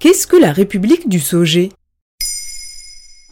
Qu'est-ce que la République du Sogé?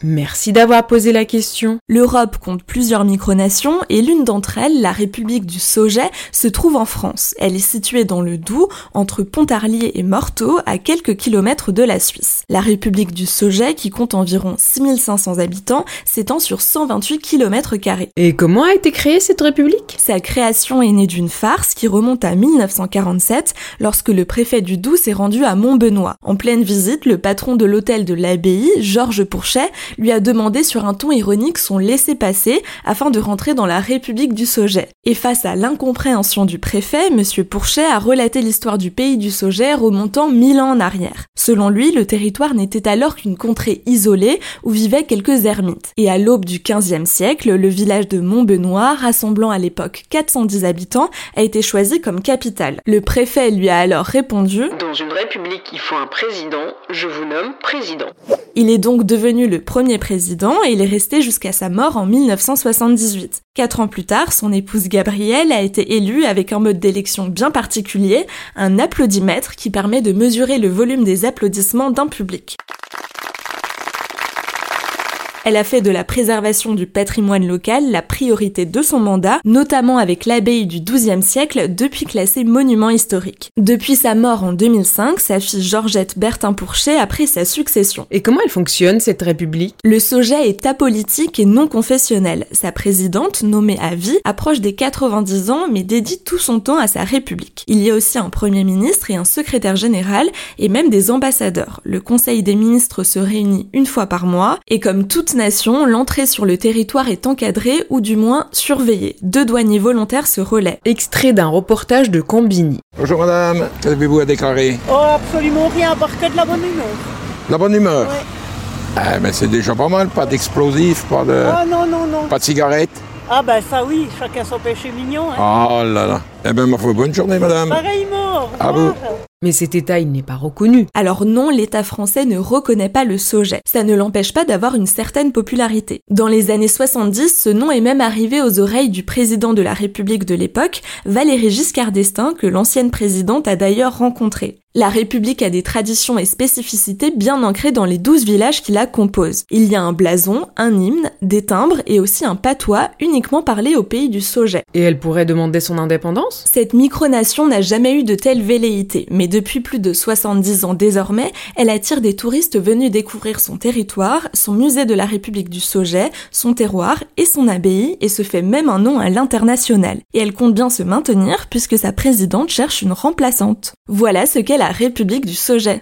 Merci d'avoir posé la question. L'Europe compte plusieurs micronations et l'une d'entre elles, la République du Sauget, se trouve en France. Elle est située dans le Doubs, entre Pontarlier et Morteau, à quelques kilomètres de la Suisse. La République du Sauget, qui compte environ 6500 habitants, s'étend sur 128 km carrés. Et comment a été créée cette république? Sa création est née d'une farce qui remonte à 1947, lorsque le préfet du Doubs s'est rendu à Montbenoît. En pleine visite, le patron de l'hôtel de l'abbaye, Georges Pourchet, lui a demandé sur un ton ironique son laissez-passer afin de rentrer dans la République du Sauget. Et face à l'incompréhension du préfet, monsieur Pourchet a relaté l'histoire du pays du Sauget remontant mille ans en arrière. Selon lui, le territoire n'était alors qu'une contrée isolée où vivaient quelques ermites. Et à l'aube du XVe siècle, le village de Montbenoît, rassemblant à l'époque 410 habitants, a été choisi comme capitale. Le préfet lui a alors répondu Dans une république, il faut un président, je vous nomme président. Il est donc devenu le premier président et il est resté jusqu'à sa mort en 1978. Quatre ans plus tard, son épouse Gabrielle a été élue avec un mode d'élection bien particulier, un applaudimètre qui permet de mesurer le volume des applaudissements d'un public. Elle a fait de la préservation du patrimoine local la priorité de son mandat, notamment avec l'abbaye du XIIe siècle, depuis classée monument historique. Depuis sa mort en 2005, sa fille Georgette Bertin-Pourchet a pris sa succession. Et comment elle fonctionne, cette république? Le Sauget est apolitique et non confessionnel. Sa présidente, nommée à vie, approche des 90 ans mais dédie tout son temps à sa république. Il y a aussi un premier ministre et un secrétaire général et même des ambassadeurs. Le conseil des ministres se réunit une fois par mois et comme toute l'entrée sur le territoire est encadrée ou du moins surveillée. Deux douaniers volontaires se relaient. Extrait d'un reportage de Combini. Bonjour madame, qu'avez-vous à déclarer? Oh, absolument rien, parce que de la bonne humeur. La bonne humeur? Ouais. Ah, mais c'est déjà pas mal, pas d'explosifs, pas de, Ah non, non, non. pas de cigarettes? Ah ben ça oui, chacun son péché mignon. Hein. Oh là là. Eh ben, ma foi, bonne journée madame. Pareillement, À revoir. Mais cet État, il n'est pas reconnu. Alors non, l'État français ne reconnaît pas le Sauget. Ça ne l'empêche pas d'avoir une certaine popularité. Dans les années 70, ce nom est même arrivé aux oreilles du président de la République de l'époque, Valéry Giscard d'Estaing, que l'ancienne présidente a d'ailleurs rencontré. La République a des traditions et spécificités bien ancrées dans les douze villages qui la composent. Il y a un blason, un hymne, des timbres et aussi un patois uniquement parlé au pays du Sauget. Et elle pourrait demander son indépendance? Cette micronation n'a jamais eu de velléité, mais depuis plus de 70 ans désormais, elle attire des touristes venus découvrir son territoire, son musée de la République du Sauget, son terroir et son abbaye, et se fait même un nom à l'international. Et elle compte bien se maintenir puisque sa présidente cherche une remplaçante. Voilà ce qu'est la République du Sauget.